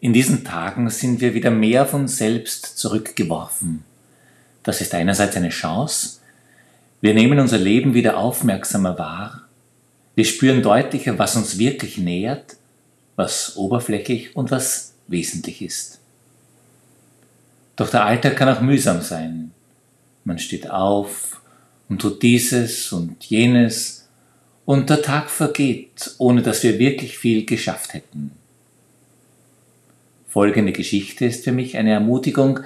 In diesen Tagen sind wir wieder mehr von selbst zurückgeworfen. Das ist einerseits eine Chance. Wir nehmen unser Leben wieder aufmerksamer wahr. Wir spüren deutlicher, was uns wirklich nähert, was oberflächlich und was wesentlich ist. Doch der Alltag kann auch mühsam sein. Man steht auf und tut dieses und jenes, und der Tag vergeht, ohne dass wir wirklich viel geschafft hätten. Folgende Geschichte ist für mich eine Ermutigung,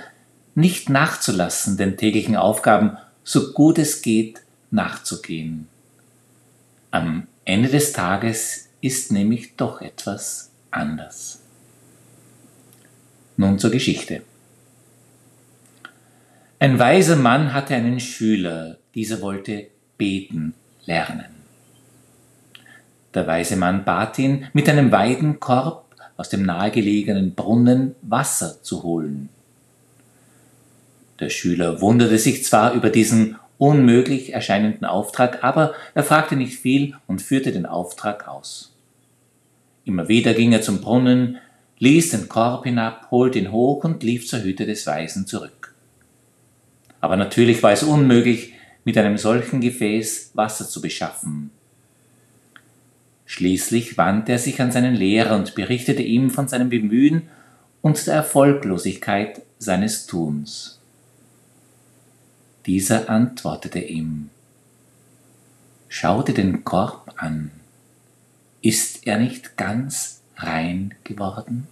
nicht nachzulassen, den täglichen Aufgaben so gut es geht nachzugehen. Am Ende des Tages ist nämlich doch etwas anders. Nun zur Geschichte. Ein weiser Mann hatte einen Schüler, dieser wollte beten lernen. Der weise Mann bat ihn, mit einem Weidenkorb aus dem nahegelegenen Brunnen Wasser zu holen. Der Schüler wunderte sich zwar über diesen unmöglich erscheinenden Auftrag, aber er fragte nicht viel und führte den Auftrag aus. Immer wieder ging er zum Brunnen, ließ den Korb hinab, holte ihn hoch und lief zur Hütte des Weisen zurück. Aber natürlich war es unmöglich, mit einem solchen Gefäß Wasser zu beschaffen. Schließlich wandte er sich an seinen Lehrer und berichtete ihm von seinem Bemühen und der Erfolglosigkeit seines Tuns. Dieser antwortete ihm, Schau dir den Korb an, ist er nicht ganz rein geworden?